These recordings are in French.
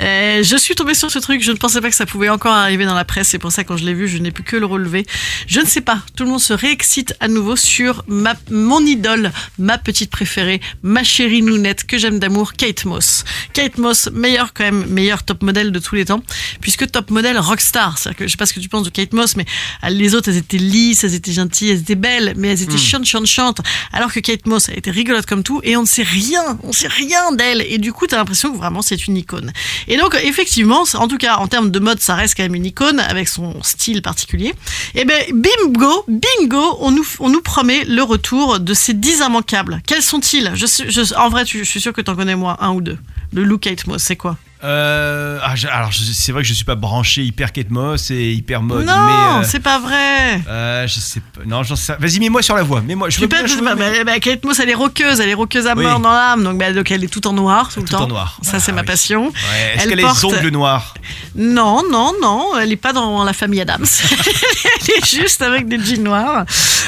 Euh, je suis tombée sur ce truc, je ne pensais pas que ça pouvait encore arriver dans la presse, c'est pour ça que quand je l'ai vu, je n'ai pu que le relever. Je ne sais pas, tout le monde se réexcite à nouveau sur ma, mon idole, ma petite préférée, ma chérie nounette que j'aime d'amour, Kate Moss. Kate Moss, meilleure quand même, meilleure top modèle de tous les temps, puisque top modèle rockstar. C'est-à-dire que je sais pas ce que tu penses de Kate Moss, mais euh, les autres, elles étaient lisses, elles étaient gentilles, elles étaient belles, mais elles étaient chiantes, chiantes, chiantes. Alors que Kate Moss, elle était rigolote comme tout, et on ne sait rien, on sait rien d'elle. Et du coup, t'as l'impression que vraiment c'est une icône. Et donc, effectivement, en tout cas, en termes de mode, ça reste quand même une icône avec son style particulier. Et ben, bingo, bingo, on nous, promet le retour de ces 10 immanquables. Quels sont-ils? Je, En vrai, tu- je suis sûr que t'en connais moi, un ou deux. Le look Kate Moss, c'est quoi? Euh, ah, je- alors, c'est vrai que je suis pas branché hyper Kate Moss et hyper mode. Non, euh, c'est pas vrai. euh, je sais pas. Non, j'en sais. Vas-y, mets-moi sur la voie. Mets-moi. Je veux bien, veux pas, bah, Kate Moss, elle est roqueuse, elle est roqueuse à Oui. mort dans l'âme, donc, bah, donc elle est tout en noir tout, le Tout temps. en noir. Ça, c'est Ah, ma oui. passion. Ouais, Est-ce Elle qu'elle porte- a les ongles noirs Non, non, non, elle est pas dans la famille Adams. elle est juste avec des jeans noirs.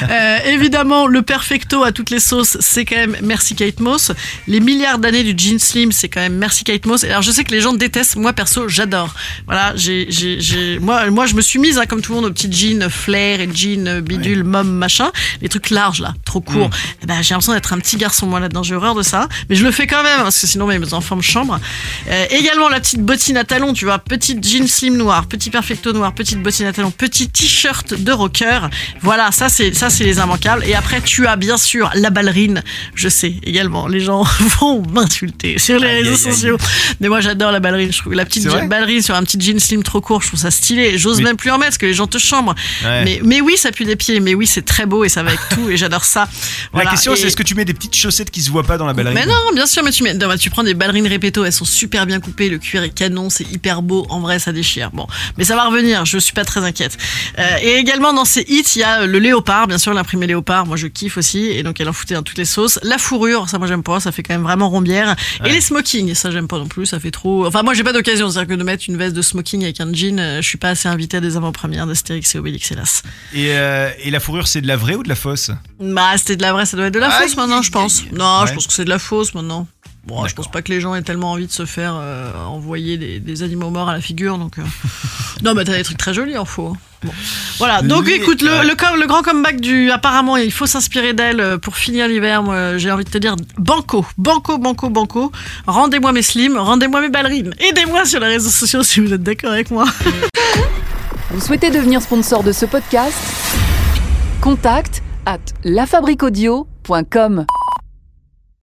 Euh, évidemment, le perfecto à toutes les sauces, c'est quand même merci Kate Moss. Les milliards d'années du jean slim, c'est quand même merci Kate Moss. Alors, je sais que les gens détestent. Moi, perso, j'adore. Voilà, j'ai, moi, moi, je me suis mise, hein, comme tout le monde, aux petits jeans flair et jeans bidule, mom, machin. Les trucs larges, là, trop courts. Eh ben, j'ai l'impression d'être un petit garçon, moi, là-dedans. J'ai horreur de ça. Mais je le fais quand même, parce que sinon, mes enfants me chambrent. Euh, également, la petite bottine à talons, tu vois. Petite jean slim noir, petit perfecto noir, petite bottine à talons, petit t-shirt de rocker. Voilà, ça, c'est, ça, c'est les immanquables. Et après, tu as, bien sûr, la ballerine. Je sais, également, les gens vont m'insulter sur les Aïe, réseaux aïe, aïe. sociaux. Mais moi, j'adore la ballerine. Je trouve la petite ballerine sur un petit jean slim trop court, je trouve ça stylé. J'ose Mais- même plus en mettre parce que les gens te chambrent. Ouais. Mais, mais oui, ça pue des pieds. Mais oui, c'est très beau et ça va avec tout et j'adore ça. La question, Et- c'est est-ce que tu mets des petites chaussettes qui se voient pas dans la ballerine mais non, bien sûr, mais tu, mets, non, tu prends des ballerines répéto, elles sont super bien coupées, le cuir est canon, c'est hyper beau, en vrai ça déchire. Bon, mais ça va revenir, je suis pas très inquiète. Euh, et également dans ces hits, il y a le léopard, bien sûr, l'imprimé léopard, moi je kiffe aussi, et donc elle en foutait dans toutes les sauces. La fourrure, ça moi j'aime pas, ça fait quand même vraiment rombière. Et les smokings, ça j'aime pas non plus, ça fait trop. Enfin, moi j'ai pas d'occasion, c'est-à-dire que de mettre une veste de smoking avec un jean, euh, je suis pas assez invité à des avant-premières d'Astérix et Obélix, hélas. et, euh, et la fourrure, c'est de la vraie ou de la fausse? Bah, c'était de la vraie, ça doit être de la Aïe, fausse maintenant, je pense. aïe. Non, je pense que c'est de la fausse maintenant. Bon, je pense pas que les gens aient tellement envie de se faire euh, envoyer des, des animaux morts à la figure, donc. euh. non, mais t'as des trucs très jolis en faux. Bon. Voilà, donc écoute, le grand comeback du. Apparemment, il faut s'inspirer d'elle euh, pour finir l'hiver. Moi, j'ai envie de te dire banco, banco, banco, banco. Rendez-moi mes slims, rendez-moi mes ballerines. Aidez-moi sur les réseaux sociaux si vous êtes d'accord avec moi. Vous souhaitez devenir sponsor de ce podcast? Contact à lafabriquaudio.com.